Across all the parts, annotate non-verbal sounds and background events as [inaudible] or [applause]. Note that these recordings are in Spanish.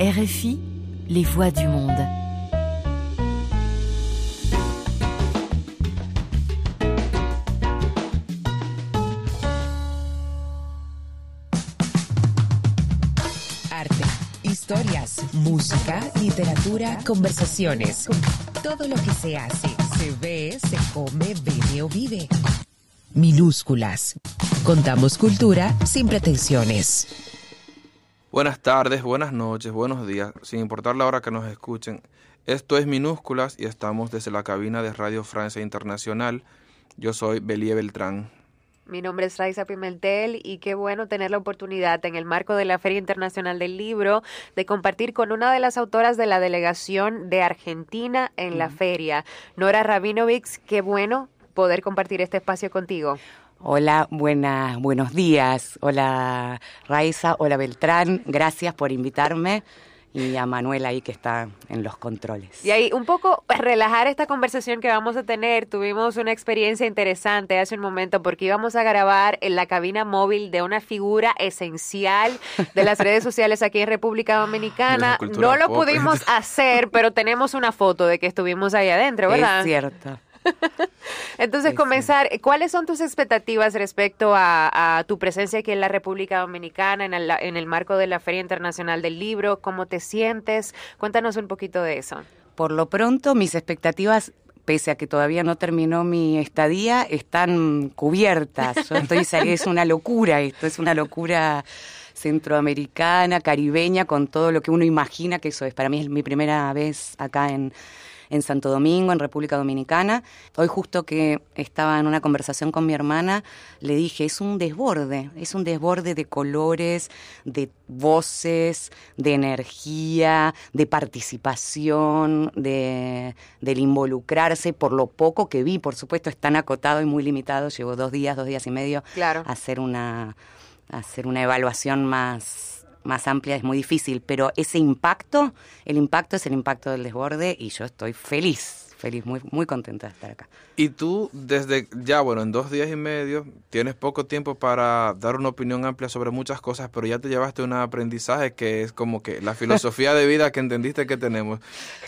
RFI, les voix du monde. Arte, historias, música, literatura, conversaciones. Todo lo que se hace, se ve, se come, bebe o vive. Minúsculas. Contamos cultura sin pretensiones. Buenas tardes, buenas noches, buenos días, sin importar la hora que nos escuchen. Esto es Minúsculas y estamos desde la cabina de Radio Francia Internacional. Yo soy Belie Beltrán. Mi nombre es Raiza Pimentel y qué bueno tener la oportunidad en el marco de la Feria Internacional del Libro de compartir con una de las autoras de la delegación de Argentina en la feria, Nora Rabinovich. Qué bueno poder compartir este espacio contigo. Hola, buena, buenos días. Hola Raiza, hola Beltrán. Gracias por invitarme y a Manuel ahí que está en los controles. Y ahí un poco relajar esta conversación que vamos a tener. Tuvimos una experiencia interesante hace un momento porque íbamos a grabar en la cabina móvil de una figura esencial de las redes sociales aquí en República Dominicana. No lo pop. pudimos hacer, pero tenemos una foto de que estuvimos ahí adentro, ¿verdad? Es cierto. [laughs] Entonces, comenzar, ¿cuáles son tus expectativas respecto a, a, tu presencia aquí en la República Dominicana, en el, en el marco de la Feria Internacional del Libro? ¿Cómo te sientes? Cuéntanos un poquito de eso. Por lo pronto, mis expectativas pese a que todavía no terminó mi estadía, están cubiertas. Yo estoy, es [laughs] una locura esto, es una locura centroamericana, caribeña, con todo lo que uno imagina que eso es. Para mí es mi primera vez acá en, en Santo Domingo, en República Dominicana. Hoy justo que estaba en una conversación con mi hermana, le dije, es un desborde, es un desborde de colores, de voces, de energía, de participación, de, del involucrarse, por lo poco que vi, por supuesto es tan acotado y muy limitado, llevo dos días, dos días y medio claro. a hacer una, a hacer una evaluación más más amplia es muy difícil, pero ese impacto, el impacto es el impacto del desborde y yo estoy feliz, feliz, muy, muy contenta de estar acá. Y tú desde ya, bueno, en dos días y medio, tienes poco tiempo para dar una opinión amplia sobre muchas cosas, pero ya te llevaste un aprendizaje que es como que la filosofía de vida que entendiste que tenemos.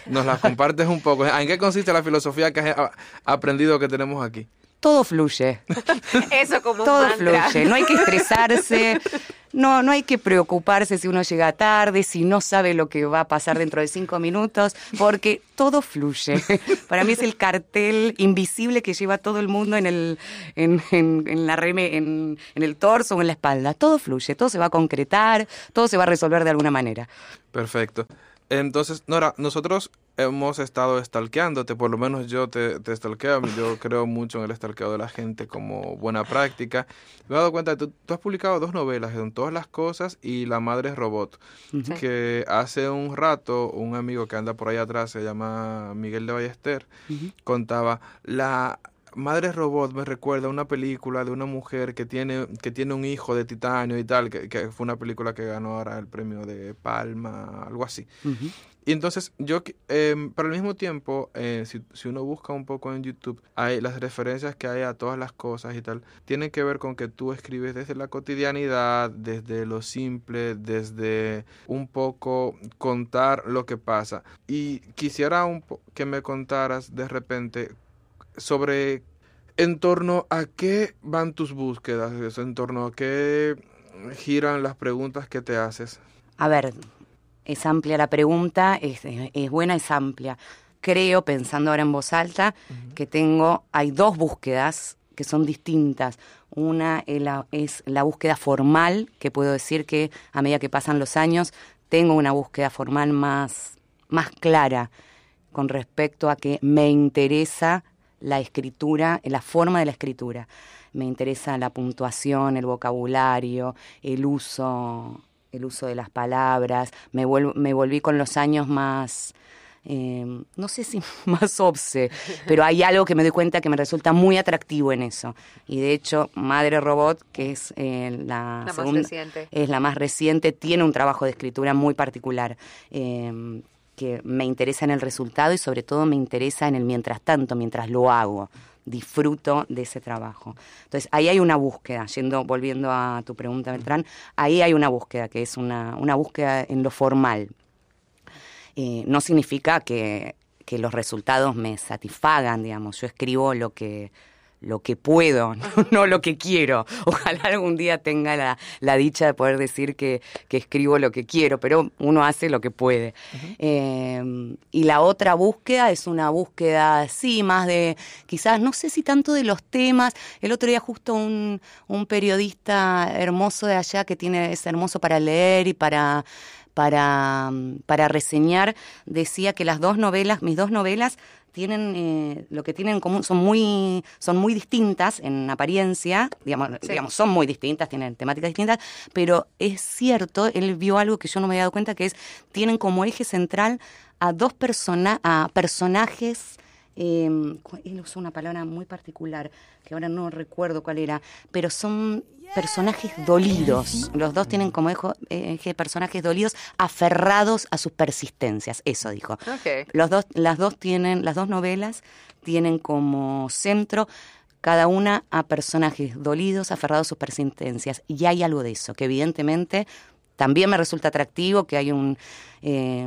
Nos la compartes un poco. ¿En qué consiste la filosofía que has aprendido que tenemos aquí? Todo fluye. [laughs] Eso como Todo un fluye. No hay que estresarse. No, no hay que preocuparse si uno llega tarde, si no sabe lo que va a pasar dentro de cinco minutos, porque todo fluye. Para mí es el cartel invisible que lleva todo el mundo en el, en, en, en la reme, en, en el torso o en la espalda. Todo fluye, todo se va a concretar, todo se va a resolver de alguna manera. Perfecto. Entonces, Nora, nosotros hemos estado stalkeándote, por lo menos yo te, te stalkeo, yo creo mucho en el stalkeo de la gente como buena práctica. Me he dado cuenta que tú, tú has publicado dos novelas, en Todas las Cosas y La Madre Robot, uh -huh. que hace un rato un amigo que anda por ahí atrás, se llama Miguel de Ballester, uh -huh. contaba la Madre Robot me recuerda una película de una mujer que tiene, que tiene un hijo de titanio y tal, que, que fue una película que ganó ahora el premio de Palma, algo así. Uh -huh. Y entonces yo, eh, pero al mismo tiempo, eh, si, si, uno busca un poco en YouTube, hay las referencias que hay a todas las cosas y tal, tienen que ver con que tú escribes desde la cotidianidad, desde lo simple, desde un poco contar lo que pasa. Y quisiera un que me contaras de repente sobre en torno a qué van tus búsquedas, en torno a qué giran las preguntas que te haces. A ver, es amplia la pregunta, es, es buena, es amplia. Creo, pensando ahora en voz alta, uh -huh. que tengo, hay dos búsquedas que son distintas. Una es la, es la búsqueda formal, que puedo decir que a medida que pasan los años, tengo una búsqueda formal más, más clara con respecto a que me interesa la escritura, la forma de la escritura. Me interesa la puntuación, el vocabulario, el uso, el uso de las palabras. Me, vuelvo, me volví con los años más, eh, no sé si [laughs] más obse, pero hay algo que me doy cuenta que me resulta muy atractivo en eso. Y de hecho, Madre Robot, que es eh, la, la segunda, más reciente. es la más reciente, tiene un trabajo de escritura muy particular. Eh, que me interesa en el resultado y sobre todo me interesa en el mientras tanto, mientras lo hago. Disfruto de ese trabajo. Entonces, ahí hay una búsqueda, yendo, volviendo a tu pregunta, Beltrán, ahí hay una búsqueda, que es una, una búsqueda en lo formal. eh, no significa que, que los resultados me satisfagan, digamos. Yo escribo lo que lo que puedo, [laughs] no, lo que quiero. Ojalá algún día tenga la, la dicha de poder decir que, que, escribo lo que quiero, pero uno hace lo que puede. eh, y la otra búsqueda es una búsqueda, sí, más de, quizás, no sé si tanto de los temas. El otro día justo un, un periodista hermoso de allá que tiene, es hermoso para leer y para para, para reseñar, decía que las dos novelas, mis dos novelas, tienen eh, lo que tienen en común son muy son muy distintas en apariencia digamos, sí. digamos son muy distintas tienen temáticas distintas pero es cierto él vio algo que yo no me había dado cuenta que es tienen como eje central a dos personas a personajes eh, él usó una palabra muy particular que ahora no recuerdo cuál era pero son personajes dolidos. Los dos tienen como eje, personajes dolidos aferrados a sus persistencias. Eso dijo. Okay. Los dos, las dos tienen, las dos novelas tienen como centro cada una a personajes dolidos, aferrados a sus persistencias. Y hay algo de eso, que evidentemente también me resulta atractivo, que hay un... Eh,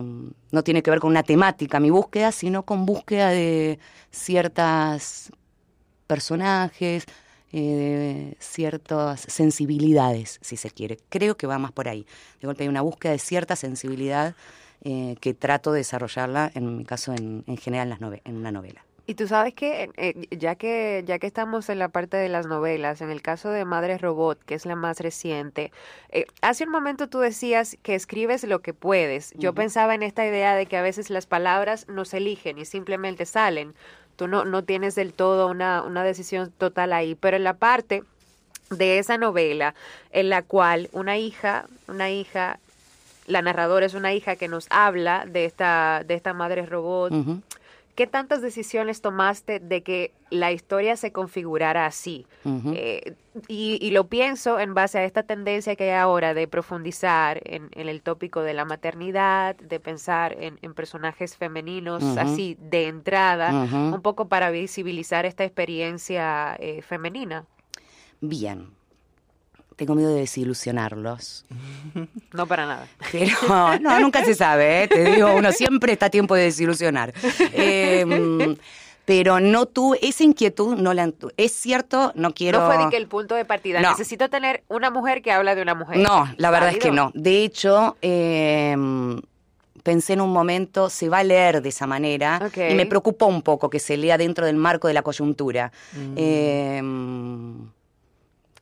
no tiene que ver con una temática mi búsqueda, sino con búsqueda de ciertas personajes, eh, ciertas sensibilidades, si se quiere. Creo que va más por ahí. De golpe hay una búsqueda de cierta sensibilidad eh, que trato de desarrollarla, en mi caso, en, en general en, las en una novela. Y tú sabes que eh, ya que ya que estamos en la parte de las novelas, en el caso de Madre Robot, que es la más reciente, eh, hace un momento tú decías que escribes lo que puedes. Yo uh -huh. pensaba en esta idea de que a veces las palabras no se eligen y simplemente salen. Tú no, no tienes del todo una, una decisión total ahí, pero en la parte de esa novela en la cual una hija, una hija, la narradora es una hija que nos habla de esta, de esta madre robot. Uh -huh. ¿Qué tantas decisiones tomaste de que la historia se configurara así? Uh -huh. eh, y, y, lo pienso en base a esta tendencia que hay ahora de profundizar en, en el tópico de la maternidad, de pensar en, en personajes femeninos uh -huh. así de entrada, un poco para visibilizar esta experiencia eh, femenina. Bien, tengo miedo de desilusionarlos. [laughs] No para nada. Pero no, nunca se sabe, ¿eh? te digo, uno siempre está a tiempo de desilusionar. Eh, pero no tuve, esa inquietud no la es cierto, no quiero... No fue de que el punto de partida, no. necesito tener una mujer que habla de una mujer. No, la verdad ¿Válido? es que no. De hecho, eh, pensé en un momento, se va a leer de esa manera, okay. y me preocupó un poco que se lea dentro del marco de la coyuntura. Mm.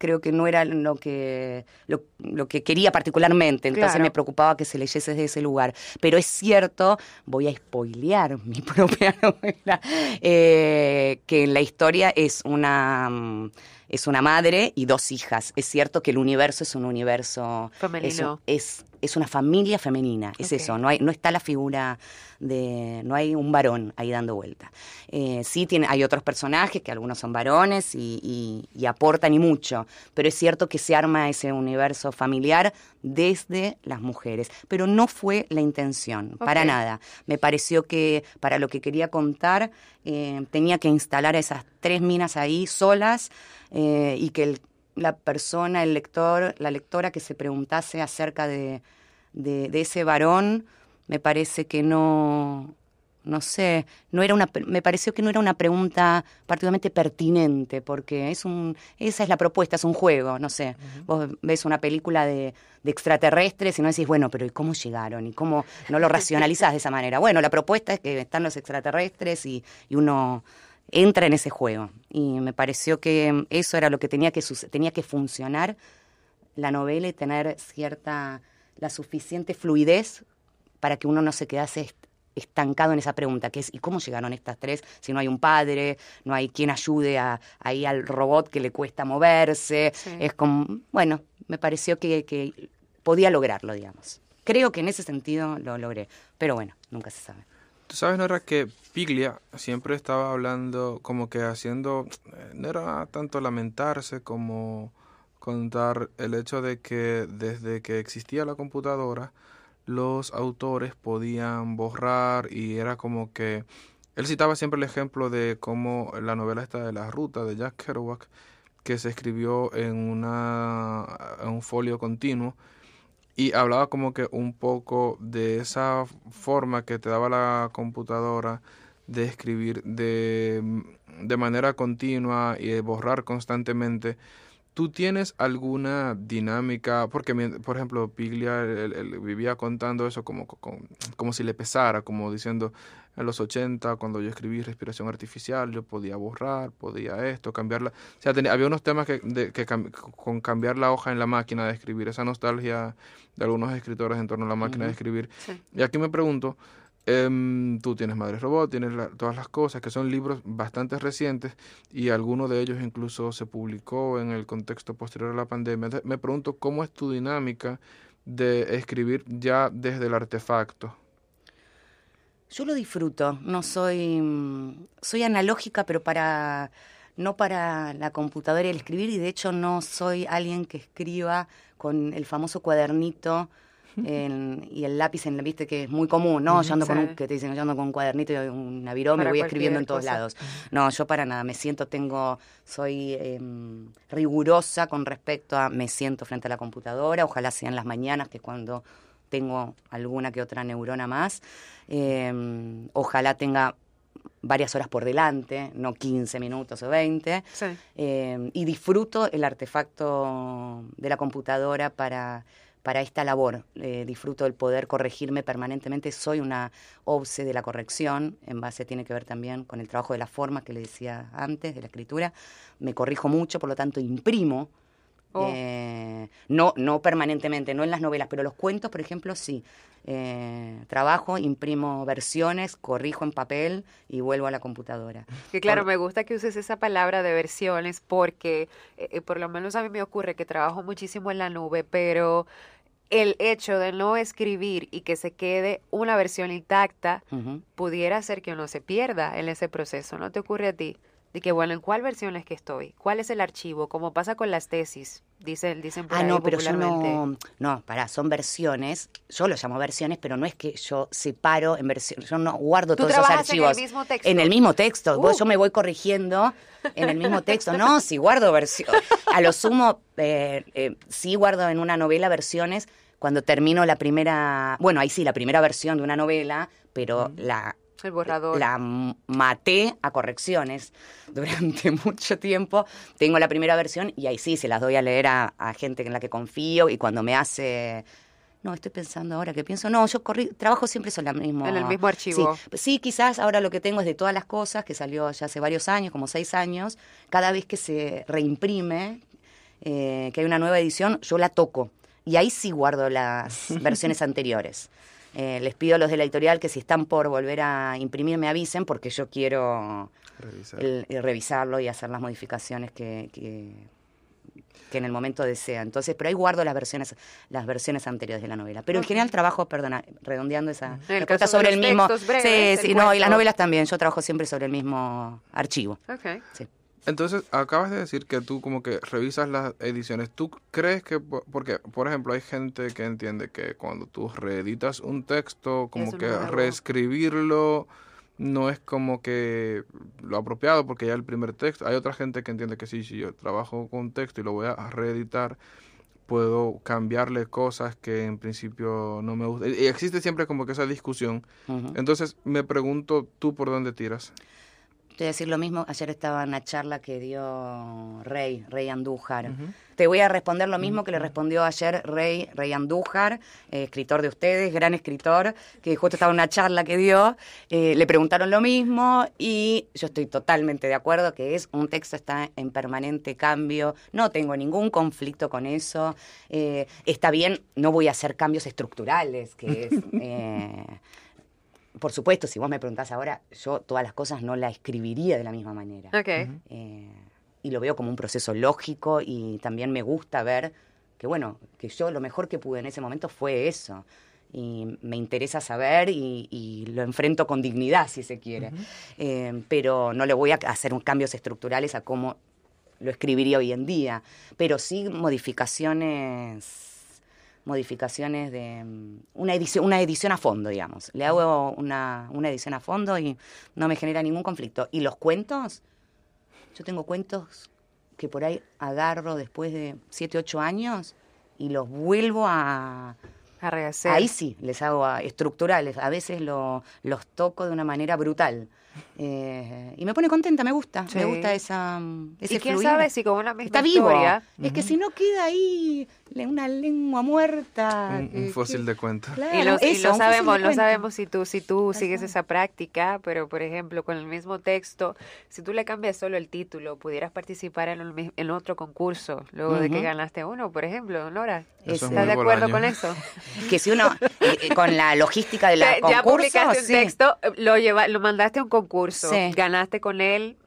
Creo que no era lo que, lo, lo que quería particularmente, entonces claro. me preocupaba que se leyese desde ese lugar. Pero es cierto, voy a spoilear mi [laughs] propia novela, eh, que en la historia es una es una madre y dos hijas. Es cierto que el universo es un universo femenino. Es, es, es una familia femenina, es okay. eso, no hay, no está la figura de, no hay un varón ahí dando vuelta. Eh, sí tiene, hay otros personajes que algunos son varones y, y, y, aportan y mucho, pero es cierto que se arma ese universo familiar desde las mujeres, pero no fue la intención, okay. para nada. Me pareció que para lo que quería contar eh, tenía que instalar a esas tres minas ahí solas eh, y que el, la persona, el lector, la lectora que se preguntase acerca de, de, de ese varón, me parece que no, no sé, no era una, me pareció que no era una pregunta particularmente pertinente, porque es un, esa es la propuesta, es un juego, no sé. Uh -huh. Vos ves una película de, de, extraterrestres y no decís, bueno, pero ¿y cómo llegaron? ¿Y cómo no lo racionalizás de esa manera? Bueno, la propuesta es que están los extraterrestres y, y uno entra en ese juego. Y me pareció que eso era lo que tenía que, tenía que funcionar la novela y tener cierta, la suficiente fluidez para que uno no se quedase estancado en esa pregunta, que es ¿y cómo llegaron estas tres si no hay un padre, no hay quien ayude a, ahí al robot que le cuesta moverse? Sí. Es como, bueno, me pareció que, que podía lograrlo, digamos. Creo que en ese sentido lo logré, pero bueno, nunca se sabe. Tú sabes, Nora, que Piglia siempre estaba hablando como que haciendo, no era tanto lamentarse como contar el hecho de que desde que existía la computadora, los autores podían borrar y era como que él citaba siempre el ejemplo de cómo la novela esta de la ruta de Jack Kerouac que se escribió en una en un folio continuo y hablaba como que un poco de esa forma que te daba la computadora de escribir de, de manera continua y de borrar constantemente. ¿Tú tienes alguna dinámica? Porque, por ejemplo, Piglia vivía contando eso como, como, si le pesara, como diciendo, en los 80, cuando yo escribí respiración artificial, yo podía borrar, podía esto, cambiarla. O sea, tenía, había unos temas que, de, que con cambiar la hoja en la máquina de escribir, esa nostalgia de algunos escritores en torno a la máquina de escribir. Y aquí me pregunto, Em, tú tienes Madre Robot, tienes todas las cosas, que son libros bastante recientes y alguno de ellos incluso se publicó en el contexto posterior a la pandemia. me pregunto cómo es tu dinámica de escribir ya desde el artefacto. Yo lo disfruto, no soy, mm, soy analógica, pero para no para la computadora y el escribir, y de hecho no soy alguien que escriba con el famoso cuadernito [laughs] y el lápiz, en, viste que es muy común, ¿no? yo ando con un, que te dicen, yo ando con un cuadernito y un virome me voy escribiendo en todos lados. No, yo para nada, me siento, tengo, soy em, rigurosa con respecto a, me siento frente a la computadora, ojalá sea en las mañanas, que cuando tengo alguna que otra neurona más, em, ojalá tenga varias horas por delante, no 15 minutos o 20, em, y disfruto el artefacto de la computadora para para esta labor. Eh, disfruto del poder corregirme permanentemente. Soy una obse de la corrección, en base tiene que ver también con el trabajo de la forma que le decía antes, de la escritura. Me corrijo mucho, por lo tanto imprimo. Oh. Eh, no, no permanentemente, no en las novelas, pero los cuentos, por ejemplo, sí. Eh, trabajo, imprimo versiones, corrijo en papel y vuelvo a la computadora. Que claro, me gusta que uses esa palabra de versiones porque por lo menos a mí me ocurre que trabajo muchísimo en la nube, pero el hecho de no escribir y que se quede una versión intacta pudiera hacer que uno se pierda en ese proceso. ¿No te ocurre a ti? De que, bueno, ¿en cuál versión es que estoy? ¿Cuál es el archivo? Como pasa con las tesis, dicen, dicen por Ah, no, pero yo no, no, pará, son versiones, yo lo llamo versiones, pero no es que yo separo en versiones, yo no guardo todos esos archivos. en el mismo texto? En el mismo texto, yo me voy corrigiendo en el mismo texto, no, si guardo versiones, a lo sumo, eh, eh, sí guardo en una novela versiones, cuando termino la primera, bueno, ahí sí, la primera versión de una novela, pero la el borrador. La maté a correcciones durante [laughs] mucho tiempo. Tengo la primera versión y ahí sí se las doy a leer a, gente en la que confío y cuando me hace no, estoy pensando ahora que pienso, no, yo corrí, trabajo siempre en, la mismo, en el mismo archivo. Sí, sí, quizás ahora lo que tengo es de todas las cosas, que salió ya hace varios años, como seis años, cada vez que se reimprime, eh, que hay una nueva edición, yo la toco y ahí sí guardo las [laughs] versiones anteriores. Eh, les pido a los de la editorial que si están por volver a imprimir me avisen porque yo quiero revisarlo y hacer las modificaciones que, que, en el momento desea. Entonces, pero ahí guardo las versiones, las versiones anteriores de la novela. Pero en general trabajo, perdona, redondeando esa el sobre el mismo. sí, sí, no, y las novelas también. Yo trabajo siempre sobre el mismo archivo. Okay. Sí. Entonces, acabas de decir que tú como que revisas las ediciones. ¿Tú crees que, porque, por ejemplo, hay gente que entiende que cuando tú reeditas un texto, como que reescribirlo no es como que lo apropiado porque ya el primer texto. Hay otra gente que entiende que sí, si yo trabajo con un texto y lo voy a reeditar, puedo cambiarle cosas que en principio no me gustan. Y existe siempre como que esa discusión. Entonces, me pregunto, ¿tú por dónde tiras? Te voy a decir lo mismo, ayer estaba en una charla que dio Rey, Rey Andújar. Te voy a responder lo mismo que le respondió ayer Rey, Rey Andújar, eh, escritor de ustedes, gran escritor, que justo estaba en una charla que dio, eh, le preguntaron lo mismo y yo estoy totalmente de acuerdo que es un texto está en permanente cambio, no tengo ningún conflicto con eso, eh, está bien, no voy a hacer cambios estructurales, que es [laughs] por supuesto, si vos me preguntás ahora, yo todas las cosas no las escribiría de la misma manera. Eh, y lo veo como un proceso lógico y también me gusta ver que, bueno, que yo lo mejor que pude en ese momento fue eso. Y me interesa saber y, lo enfrento con dignidad, si se quiere. Eh, pero no le voy a hacer cambios estructurales a cómo lo escribiría hoy en día. Pero sí modificaciones modificaciones de mm, una edición, una edición a fondo, digamos. Le hago una, una edición a fondo y no me genera ningún conflicto. Y los cuentos, yo tengo cuentos que por ahí agarro después de 7, 8 años y los vuelvo a... A rehacer. Ahí sí, les hago a- estructurales. A veces lo- los toco de una manera brutal. Eh, y me pone contenta, me gusta. Sí. Me gusta esa, mm, ese y quién fluir. sabe si con una misma Está vivo. historia Es que si no queda ahí una lengua muerta. Un, fósil de cuento. Claro, y lo, y sabemos, lo sabemos si tú, si tú sigues esa práctica, pero por ejemplo, con el mismo texto, si tú le cambias solo el título, pudieras participar en, el en otro concurso, luego de que ganaste uno, por ejemplo, Nora. Eso ¿Estás de acuerdo con eso? [laughs] Que si uno, eh, eh, con la logística de [laughs] la ya concurso, publicaste un sí. texto, eh, lo lleva, lo mandaste a un concurso, Sí. ganaste con él,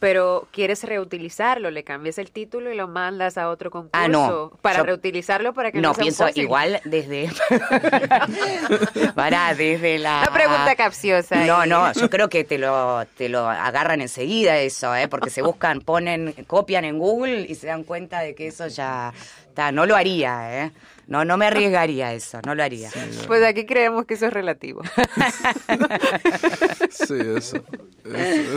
pero quieres reutilizarlo, le cambias el título y lo mandas a otro concurso Ah, no. para reutilizarlo para que no, No, sea pienso igual desde... [laughs] Para, desde la... Una pregunta capciosa. No, no, yo creo que te lo, te lo agarran enseguida eso, ¿eh? porque se buscan, ponen, copian en Google y se dan cuenta de que eso ya está. No lo haría, ¿eh? No, no me arriesgaría a eso, no lo haría. Pues aquí creemos que eso es relativo. [laughs] Sí, eso.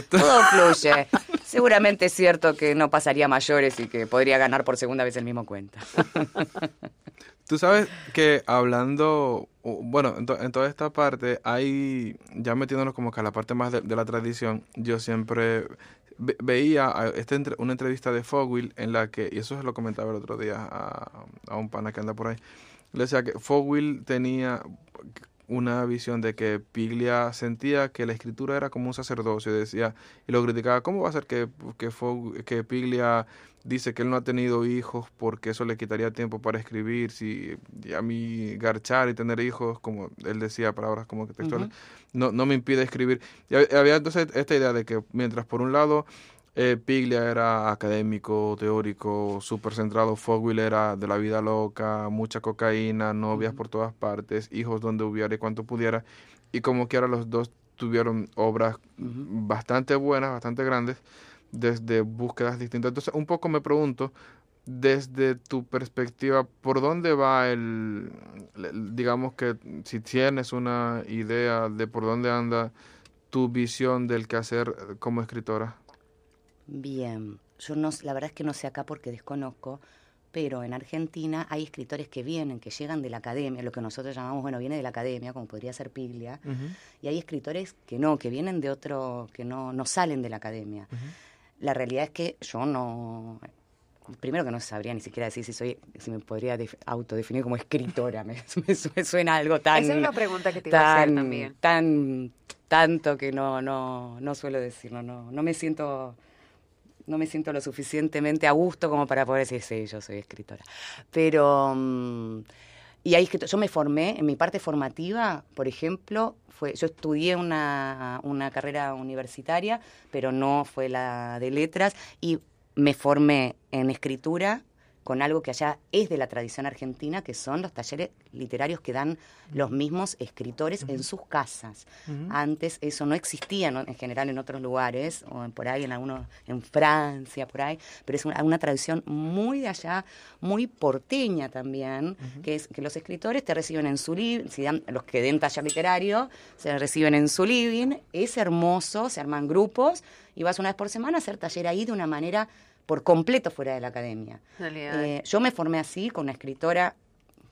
Todo fluye. Seguramente es cierto que no pasaría mayores y que podría ganar por segunda vez el mismo cuenta. [laughs] Tú sabes que hablando, bueno, en, to- en toda esta parte, hay, ya metiéndonos como que a la parte más de, de la tradición, yo siempre ve- veía esta una entrevista de Fogwill en la que, y eso se lo comentaba el otro día a, a un pana que anda por ahí, le decía que Fogwill tenía una visión de que Piglia sentía que la escritura era como un sacerdocio, decía, y lo criticaba, ¿cómo va a ser que, que, Fog- que Piglia dice que él no ha tenido hijos porque eso le quitaría tiempo para escribir, si a mí garchar y tener hijos, como él decía, palabras como que textuales, no, no me impide escribir. Y hab- había entonces esta idea de que mientras por un lado eh, Piglia era académico, teórico, súper centrado, Fogwill era de la vida loca, mucha cocaína, novias por todas partes, hijos donde hubiera y cuanto pudiera, y como que ahora los dos tuvieron obras bastante buenas, bastante grandes, desde búsquedas distintas. Entonces, un poco me pregunto, desde tu perspectiva, ¿por dónde va el, el- digamos que si tienes una idea de por dónde anda tu visión del quehacer como escritora? Bien, yo no, la verdad es que no sé acá porque desconozco, pero en Argentina hay escritores que vienen, que llegan de la academia, lo que nosotros llamamos, bueno, viene de la academia, como podría ser Piglia, y hay escritores que no, que vienen de otro, que no, no salen de la academia. La realidad es que yo no, primero que no sabría ni siquiera decir si soy, si me podría def- autodefinir como escritora, me, [laughs] me su- me suena algo tan... Esa es una pregunta que te iba a hacer tan, también. tan tanto que no no no suelo decirlo no no me siento no me siento lo suficientemente a gusto como para poder decir sí yo soy escritora pero mm, y ahí yo me formé en mi parte formativa por ejemplo fue yo estudié una una carrera universitaria pero no fue la de letras y me formé en escritura con algo que allá es de la tradición argentina, que son los talleres literarios que dan los mismos escritores en sus casas. Antes eso no existía ¿no? en general en otros lugares, o en- por ahí en algunos, en Francia, por ahí, pero es una, una tradición muy de allá, muy porteña también, que es que los escritores te reciben en su living, si dan, los que den taller literario, se reciben en su living, es hermoso, se arman grupos y vas una vez por semana a hacer taller ahí de una manera por completo fuera de la academia. Eh, yo me formé así con una escritora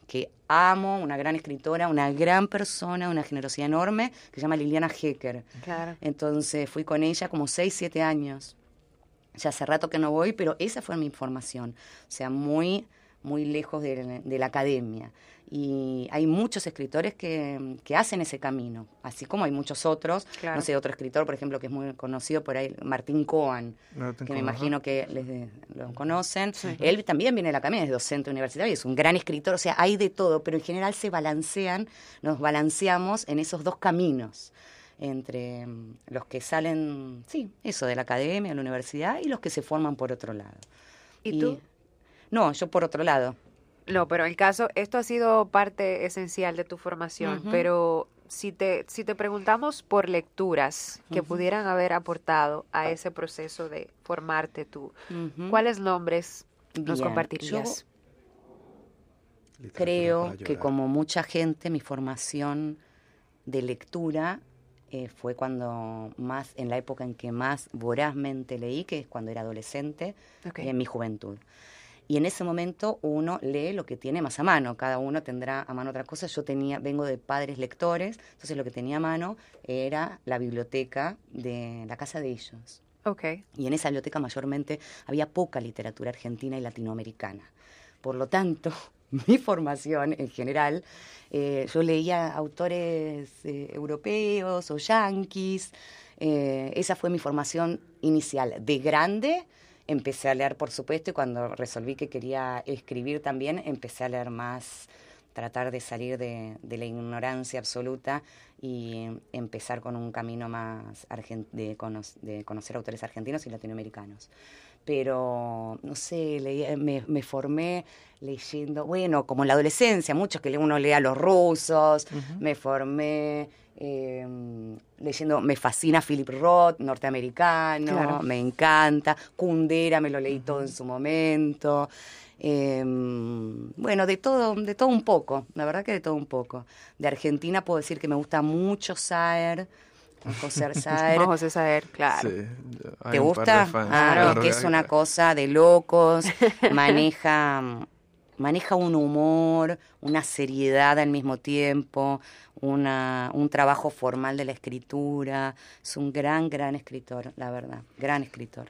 que amo, una gran escritora, una gran persona, una generosidad enorme, que se llama Liliana Hecker. Claro. Entonces fui con ella como 6, 7 años. Ya hace rato que no voy, pero esa fue mi formación. O sea, muy, muy lejos de, de la academia. Y hay muchos escritores que, que hacen ese camino, así como hay muchos otros. Claro. No sé, otro escritor, por ejemplo, que es muy conocido por ahí, Martín Coan, que me ajá. imagino que les de- lo conocen. Él también viene de la academia, es docente universitario, es un gran escritor, o sea, hay de todo, pero en general se balancean, nos balanceamos en esos dos caminos entre mm, los que salen, sí, eso, de la academia, de la universidad, y los que se forman por otro lado. ¿Y tú? No, yo por otro lado. No, pero el caso, esto ha sido parte esencial de tu formación, pero si te, si te preguntamos por lecturas que pudieran haber aportado a ese proceso de formarte tú. ¿cuáles nombres nos compartirías? Creo que como mucha gente, mi formación de lectura eh, fue cuando más, en la época en que más vorazmente leí, que es cuando era adolescente, en mi juventud. Y en ese momento uno lee lo que tiene más a mano, cada uno tendrá a mano otra cosa. Yo tenía, vengo de padres lectores, entonces lo que tenía a mano era la biblioteca de la casa de ellos. Ok. Y en esa biblioteca mayormente había poca literatura argentina y latinoamericana. Por lo tanto, [laughs] mi formación en general, eh, yo leía autores eh, europeos o yanquis. Eh, esa fue mi formación inicial. De grande empecé a leer, por supuesto, y cuando resolví que quería escribir también, empecé a leer más, tratar de salir de, de la ignorancia absoluta y empezar con un camino más de, de conocer autores argentinos y latinoamericanos. Pero, no sé, leí- me, me formé leyendo, bueno, como en la adolescencia, muchos que uno lee a los rusos, me formé eh, leyendo, me fascina Philip Roth, norteamericano, Claro. me encanta, Kundera me lo leí todo en su momento. Eh, bueno, de todo, de todo un poco, la verdad que de todo un poco. De Argentina puedo decir que me gusta mucho Saer, José Saer. No, José Saer, claro. Sí, ¿Te gusta? fans, Ah, claro que es una cosa de locos, [laughs] maneja, maneja un humor, una seriedad al mismo tiempo, una, un trabajo formal de la escritura. Es un gran, gran escritor, la verdad, gran escritor.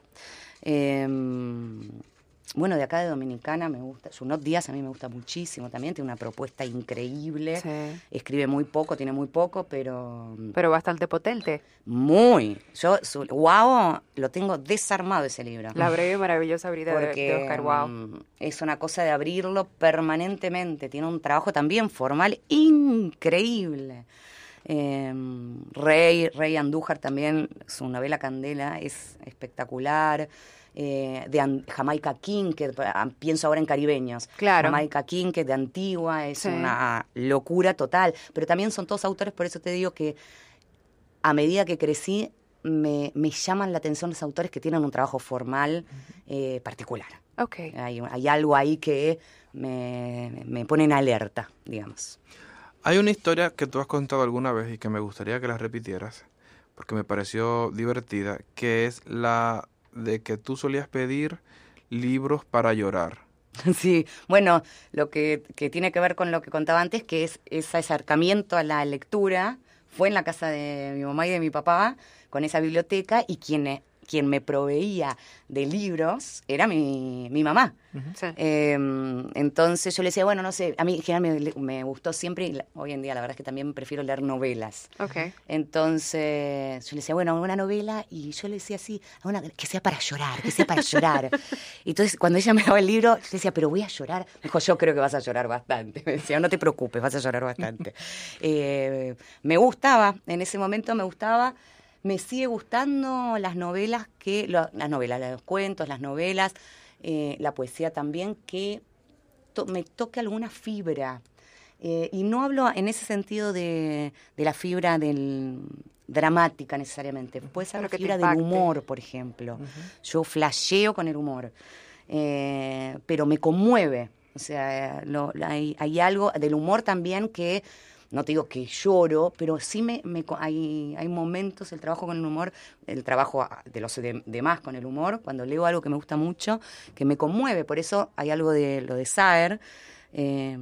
Eh, bueno, de acá de Dominicana me gusta, Junot Díaz a mí me gusta muchísimo también, tiene una propuesta increíble. Sí. Escribe muy poco, tiene muy poco, pero Pero bastante potente. muy. Yo, su, wow, lo tengo desarmado ese libro. La breve y maravillosa de, porque de Oscar Wow. mm, es una cosa de abrirlo permanentemente. Tiene un trabajo también formal increíble. Eh, Rey, Rey Andújar también, su novela Candela es espectacular. Eh, de An- Jamaica King, que ah, pienso ahora en caribeños. Claro. Jamaica King, que es de Antigua, es Sí. una locura total. Pero también son todos autores, por eso te digo que a medida que crecí, me, me llaman la atención los autores que tienen un trabajo formal eh, particular. Ok. Hay, hay algo ahí que me, me pone en alerta, digamos. Hay una historia que tú has contado alguna vez y que me gustaría que la repitieras, porque me pareció divertida, que es la de que tú solías pedir libros para llorar. [laughs] Sí, bueno, lo que, que tiene que ver con lo que contaba antes, que es ese acercamiento a la lectura, fue en la casa de mi mamá y de mi papá, con esa biblioteca, y quien, eh, quien me proveía de libros era mi, mi mamá. Sí. Eh, entonces yo le decía, bueno, no sé, a mí en general me, me gustó siempre, y la- hoy en día la verdad es que también prefiero leer novelas. Ok. Entonces yo le decía, bueno, una novela, y yo le decía así, una, que sea para llorar, que sea para llorar. Y [laughs] entonces cuando ella me daba el libro, yo le decía, pero voy a llorar. Me dijo, yo creo que vas a llorar bastante. [laughs] Me decía, no te preocupes, vas a llorar bastante. [laughs] Eh, me gustaba, en ese momento me gustaba, me sigue gustando las novelas que, lo- las novelas, los cuentos, las novelas, eh, la poesía también, que to- me toque alguna fibra. Eh, y no hablo en ese sentido de, de la fibra del, dramática necesariamente. Puede ser la fibra del humor, por ejemplo. Yo flasheo con el humor, eh, pero me conmueve. O sea, lo- hay, hay algo del humor también que, no te digo que lloro, pero sí me, hay, hay momentos, el trabajo con el humor, el trabajo de los de- demás con el humor, cuando leo algo que me gusta mucho, que me conmueve. Por eso hay algo de lo de Saer. eh,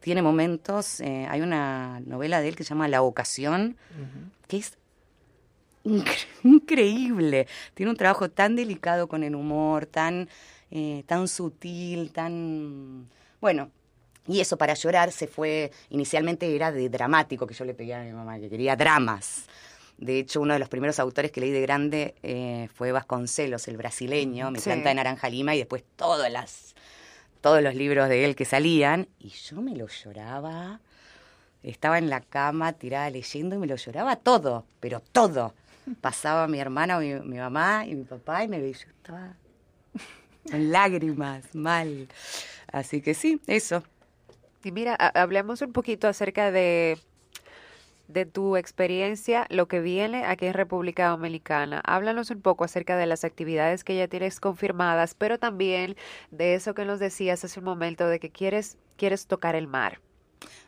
tiene momentos, eh, hay una novela de él que se llama La Ocasión, que es incre- increíble. Tiene un trabajo tan delicado con el humor, tan, eh, tan sutil, tan... Bueno, y eso para llorar se fue, inicialmente era de dramático, que yo le pedía a mi mamá, que quería dramas. De hecho, uno de los primeros autores que leí de grande eh, fue Vasconcelos, el brasileño, Me Sí. planta de Naranja Lima, y después todas las, todos los libros de él que salían, y yo me lo lloraba. Estaba en la cama tirada leyendo y me lo lloraba todo, pero todo. Pasaba mi hermana, mi, mi mamá y mi papá y me veía, yo estaba en lágrimas, mal. Así que sí, eso. Y mira, ha- hablemos un poquito acerca de, de tu experiencia, lo que viene aquí en República Dominicana. Háblanos un poco acerca de las actividades que ya tienes confirmadas, pero también de eso que nos decías hace un momento, de que quieres, quieres tocar el mar.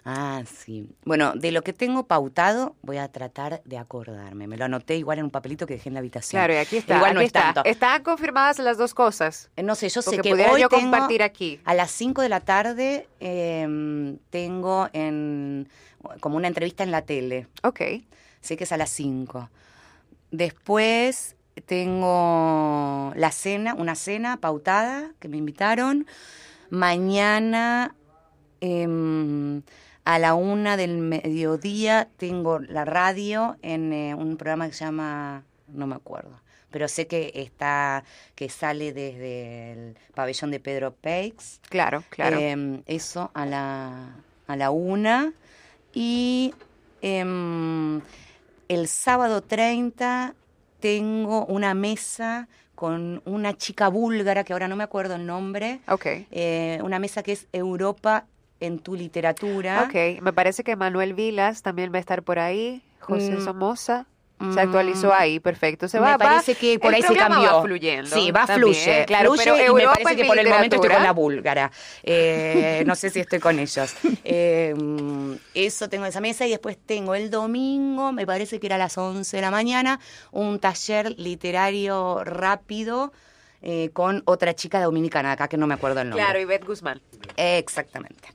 Ah, sí. Bueno, de lo que tengo pautado, voy a tratar de acordarme. Me lo anoté igual en un papelito que dejé en la habitación. Claro, y aquí está. Igual aquí no es está. tanto. Están confirmadas las dos cosas. Eh, No sé, yo sé que hoy yo tengo- compartir aquí. A las 5 de la tarde em, tengo en como una entrevista en la tele. Ok. Sé que es a las 5. Después tengo la cena, una cena pautada que me invitaron. Mañana em, a la una del mediodía tengo la radio en eh, un programa que se llama, no me acuerdo, pero sé que está, que sale desde el pabellón de Pedro Peix. Claro, claro. Em, eso a la, a la una. Y em, el sábado 30 tengo una mesa con una chica búlgara, que ahora no me acuerdo el nombre, ok. eh, una mesa que es Europa en tu literatura. Ok, me parece que Manuel Vilas también va a estar por ahí. José Mm. Somoza. Se Mm. actualizó ahí, perfecto. Se me va, va- parece que por el ahí se cambió. Va fluyendo. Sí, va también, fluye. Claro, fluye pero y me parece que por el momento estoy con la búlgara. Eh, no sé si estoy con ellos. Eh, eso tengo en esa mesa y después tengo el domingo, me parece que era a las 11 de la mañana, un taller literario rápido eh, con otra chica dominicana acá que no me acuerdo el nombre. Claro, Ivette Guzmán. Exactamente.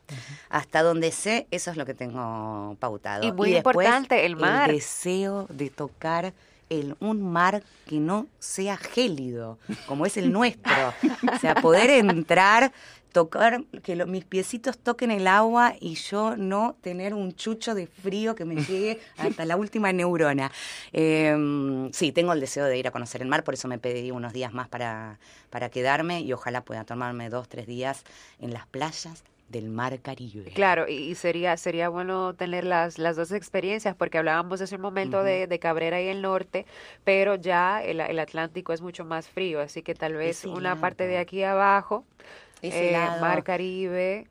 Hasta donde sé, eso es lo que tengo pautado. Y muy después, importante, el mar. El deseo de tocar el, un mar que no sea gélido, como es el nuestro. o sea, poder entrar, tocar, que mis piecitos toquen el agua y yo no tener un chucho de frío que me llegue hasta la última neurona. Eh, sí, tengo el deseo de ir a conocer el mar, por eso me pedí unos días más para, para quedarme y ojalá pueda tomarme dos, tres días en las playas del mar Caribe. Claro, y, sería sería bueno tener las, las dos experiencias, porque hablábamos hace un momento de, de Cabrera y el norte, pero ya el, el Atlántico es mucho más frío, así que tal vez una parte de aquí abajo, eh. Mar Caribe,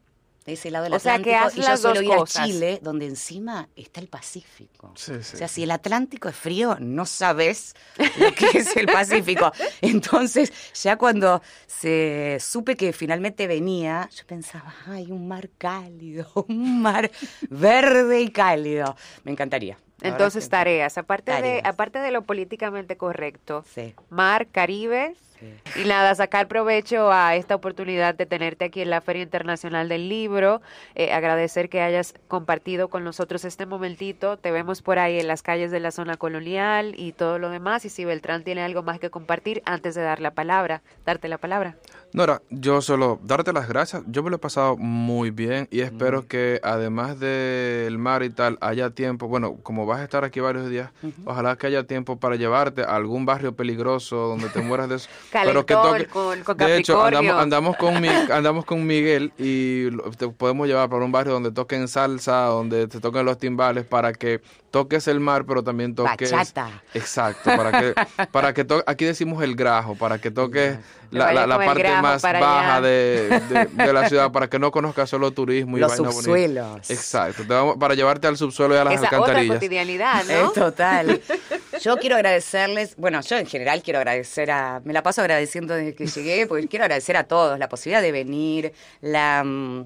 de ese lado del O sea, que Atlántico haz y yo las suelo dos ir cosas. a Chile, donde encima está el Pacífico. Sí, sí. O sea, si el Atlántico es frío, no sabes lo que es el [laughs] Pacífico. Entonces, ya cuando se supe que finalmente venía, yo pensaba, ay, un mar cálido, [laughs] un mar verde y cálido. Me encantaría. Entonces tareas, aparte de aparte de lo políticamente correcto, Sí, Mar Caribe, sí. Y nada, sacar provecho a esta oportunidad de tenerte aquí en la Feria Internacional del Libro, eh, agradecer que hayas compartido con nosotros este momentito, te vemos por ahí en las calles de la zona colonial y todo lo demás, y si Beltrán tiene algo más que compartir antes de dar la palabra, darte la palabra. Nora, yo solo darte las gracias. Yo me lo he pasado muy bien y espero que además del mar y tal haya tiempo. Bueno, como vas a estar aquí varios días, ojalá que haya tiempo para llevarte a algún barrio peligroso donde te mueras de eso. [laughs] pero que toque. con- con de hecho, andamos, andamos con Mi- [laughs] andamos con Miguel y te podemos llevar para un barrio donde toquen salsa, donde te toquen los timbales para que toques el mar, pero también toques Bachata. Exacto, para que para que to- aquí decimos el grajo, para que toques [laughs] la, parte más baja de, de- [laughs] de la ciudad para que no conozcas solo turismo y Los vaina bonita. subsuelos. Exacto, te vamos- para llevarte al subsuelo y a las Esa otra alcantarillas. cotidianidad, Eh, ¿no? total. [laughs] Yo quiero agradecerles, bueno, yo en general quiero agradecer a, me la paso agradeciendo desde que llegué, porque quiero agradecer a todos la posibilidad de venir, la, mm,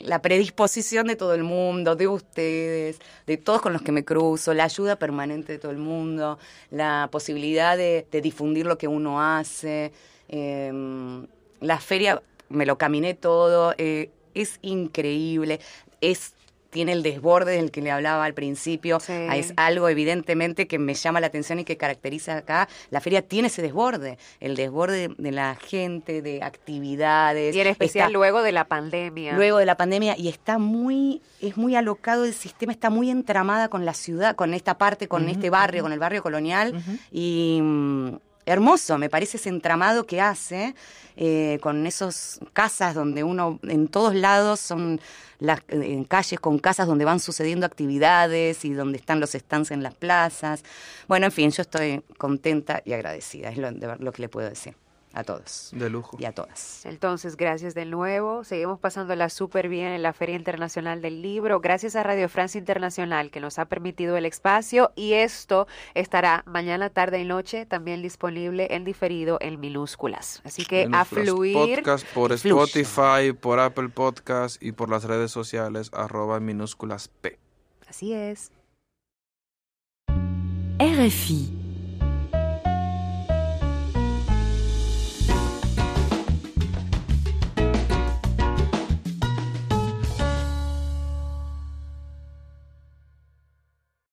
la predisposición de todo el mundo, de ustedes, de todos con los que me cruzo, la ayuda permanente de todo el mundo, la posibilidad de, de difundir lo que uno hace. Eh, la feria, me lo caminé todo, eh, es increíble, es tiene el desborde del que le hablaba al principio. Sí. Ah, Es algo evidentemente que me llama la atención y que caracteriza acá. La feria tiene ese desborde, el desborde de la gente, de actividades. Y en especial Está- luego de la pandemia. luego de la pandemia y está muy es muy alocado el sistema está muy entramada con la ciudad con esta parte con este barrio con el barrio colonial y mm, hermoso me parece ese entramado que hace eh, con esos casas donde uno en todos lados son las en calles con casas donde van sucediendo actividades y donde están los stands en las plazas. Bueno en fin yo estoy contenta y agradecida es lo, de lo que le puedo decir a todos. De lujo. Y a todas. Entonces, gracias de nuevo. Seguimos pasándola súper bien en la Feria Internacional del Libro. Gracias a Radio Francia Internacional que nos ha permitido el espacio y esto estará mañana, tarde y noche también disponible en diferido en minúsculas. Así que a fluir. Podcast por Spotify, por Apple Podcast y por las redes sociales arroba minúsculas P. Así es. RFI